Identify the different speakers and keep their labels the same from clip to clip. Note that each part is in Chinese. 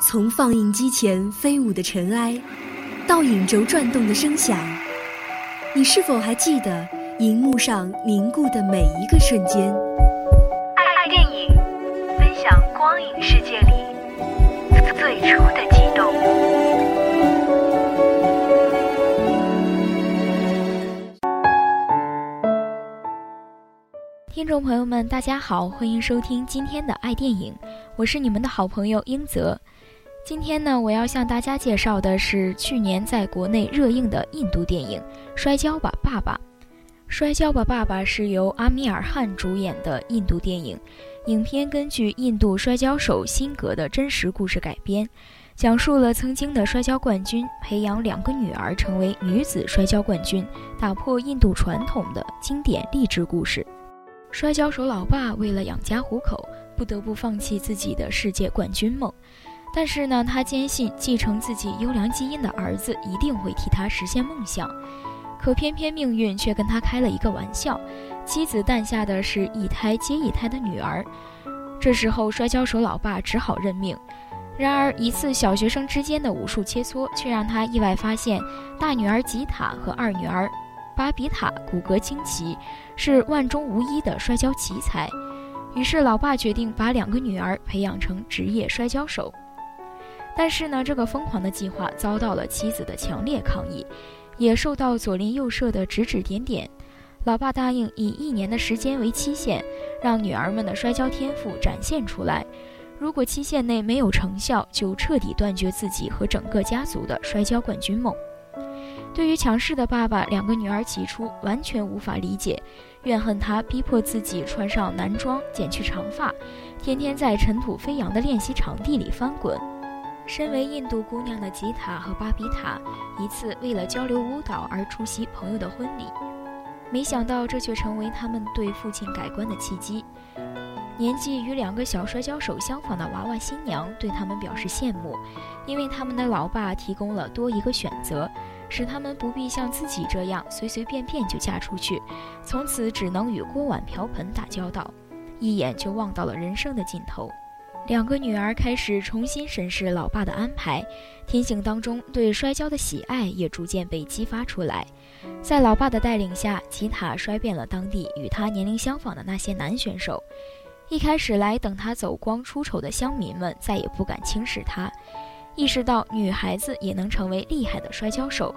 Speaker 1: 从放映机前飞舞的尘埃，到影轴转动的声响，你是否还记得荧幕上凝固的每一个瞬间？
Speaker 2: 爱电影，分享光影世界里最初的激动。
Speaker 3: 听众朋友们，大家好，欢迎收听今天的爱电影，我是你们的好朋友英泽。今天呢，我要向大家介绍的是去年在国内热映的印度电影《摔跤吧，爸爸》。《摔跤吧，爸爸》是由阿米尔汗主演的印度电影，影片根据印度摔跤手辛格的真实故事改编，讲述了曾经的摔跤冠军培养两个女儿成为女子摔跤冠军，打破印度传统的经典励志故事。摔跤手老爸为了养家糊口，不得不放弃自己的世界冠军梦。但是呢，他坚信继承自己优良基因的儿子一定会替他实现梦想，可偏偏命运却跟他开了一个玩笑，妻子诞下的是一胎接一胎的女儿。这时候，摔跤手老爸只好认命。然而，一次小学生之间的武术切磋，却让他意外发现，大女儿吉塔和二女儿巴比塔骨骼惊奇，是万中无一的摔跤奇才。于是，老爸决定把两个女儿培养成职业摔跤手。但是呢，这个疯狂的计划遭到了妻子的强烈抗议，也受到左邻右舍的指指点点。老爸答应以一年的时间为期限，让女儿们的摔跤天赋展现出来。如果期限内没有成效，就彻底断绝自己和整个家族的摔跤冠军梦。对于强势的爸爸，两个女儿起初完全无法理解，怨恨他逼迫自己穿上男装、剪去长发，天天在尘土飞扬的练习场地里翻滚。身为印度姑娘的吉塔和巴比塔，一次为了交流舞蹈而出席朋友的婚礼，没想到这却成为他们对父亲改观的契机。年纪与两个小摔跤手相仿的娃娃新娘对他们表示羡慕，因为他们的老爸提供了多一个选择，使他们不必像自己这样随随便便就嫁出去，从此只能与锅碗瓢盆打交道，一眼就望到了人生的尽头。两个女儿开始重新审视老爸的安排，天性当中对摔跤的喜爱也逐渐被激发出来。在老爸的带领下，吉塔摔遍了当地与他年龄相仿的那些男选手。一开始来等他走光出丑的乡民们再也不敢轻视他，意识到女孩子也能成为厉害的摔跤手，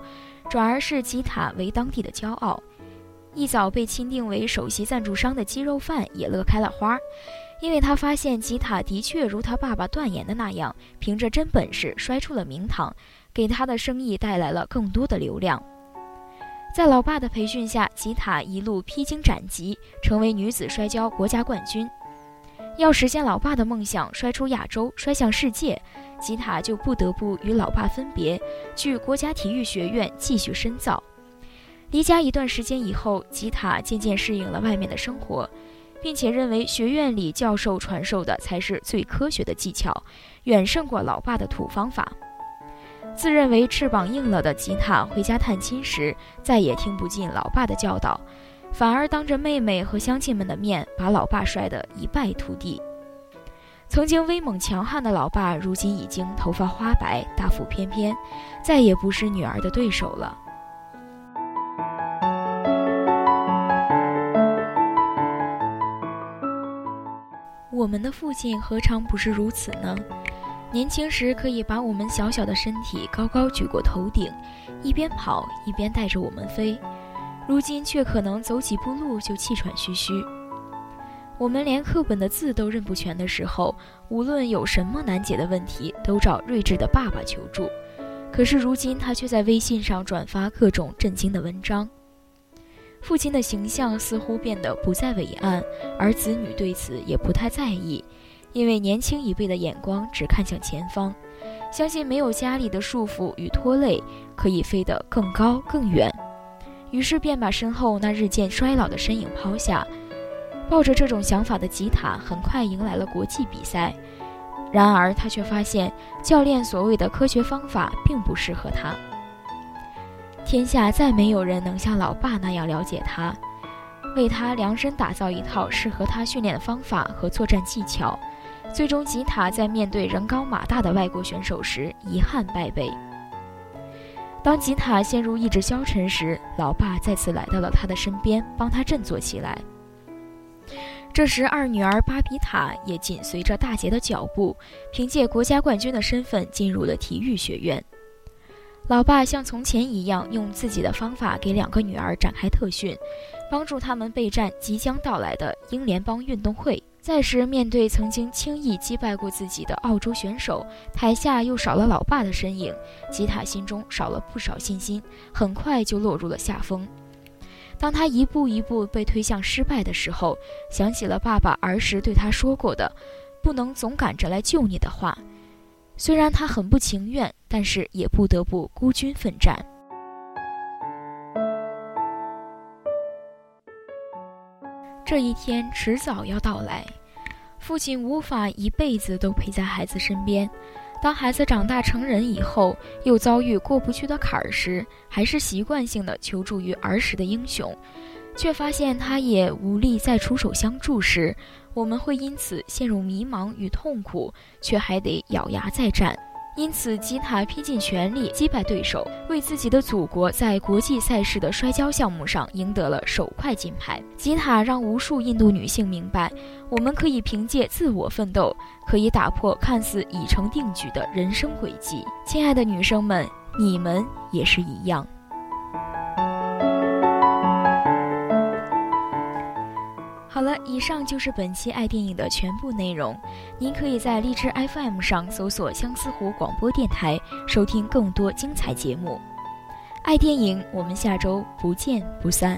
Speaker 3: 转而视吉塔为当地的骄傲。一早被钦定为首席赞助商的鸡肉饭也乐开了花。因为他发现吉塔的确如他爸爸断言的那样，凭着真本事摔出了名堂，给他的生意带来了更多的流量。在老爸的培训下，吉塔一路披荆斩棘，成为女子摔跤国家冠军。要实现老爸的梦想，摔出亚洲，摔向世界，吉塔就不得不与老爸分别，去国家体育学院继续深造。离家一段时间以后，吉塔渐渐适应了外面的生活。并且认为学院里教授传授的才是最科学的技巧，远胜过老爸的土方法。自认为翅膀硬了的吉塔回家探亲时，再也听不进老爸的教导，反而当着妹妹和乡亲们的面把老爸摔得一败涂地。曾经威猛强悍的老爸，如今已经头发花白、大腹翩翩，再也不是女儿的对手了。我们的父亲何尝不是如此呢？年轻时可以把我们小小的身体高高举过头顶，一边跑一边带着我们飞；如今却可能走几步路就气喘吁吁。我们连课本的字都认不全的时候，无论有什么难解的问题，都找睿智的爸爸求助。可是如今他却在微信上转发各种震惊的文章。父亲的形象似乎变得不再伟岸，而子女对此也不太在意，因为年轻一辈的眼光只看向前方，相信没有家里的束缚与拖累，可以飞得更高更远。于是便把身后那日渐衰老的身影抛下。抱着这种想法的吉塔很快迎来了国际比赛，然而他却发现教练所谓的科学方法并不适合他。天下再没有人能像老爸那样了解他，为他量身打造一套适合他训练的方法和作战技巧，最终吉塔在面对人高马大的外国选手时遗憾败北。当吉塔陷入意志消沉时，老爸再次来到了他的身边，帮他振作起来。这时，二女儿巴比塔也紧随着大姐的脚步，凭借国家冠军的身份进入了体育学院。老爸像从前一样，用自己的方法给两个女儿展开特训，帮助他们备战即将到来的英联邦运动会。再时，面对曾经轻易击败过自己的澳洲选手，台下又少了老爸的身影，吉塔心中少了不少信心，很快就落入了下风。当他一步一步被推向失败的时候，想起了爸爸儿时对他说过的“不能总赶着来救你”的话。虽然他很不情愿，但是也不得不孤军奋战。这一天迟早要到来，父亲无法一辈子都陪在孩子身边。当孩子长大成人以后，又遭遇过不去的坎儿时，还是习惯性的求助于儿时的英雄，却发现他也无力再出手相助时，我们会因此陷入迷茫与痛苦，却还得咬牙再战。因此，吉塔拼尽全力击败对手，为自己的祖国在国际赛事的摔跤项目上赢得了首块金牌。吉塔让无数印度女性明白，我们可以凭借自我奋斗，可以打破看似已成定局的人生轨迹。亲爱的女生们，你们也是一样。好了，以上就是本期爱电影的全部内容。您可以在荔枝 FM 上搜索相思湖广播电台，收听更多精彩节目。爱电影，我们下周不见不散。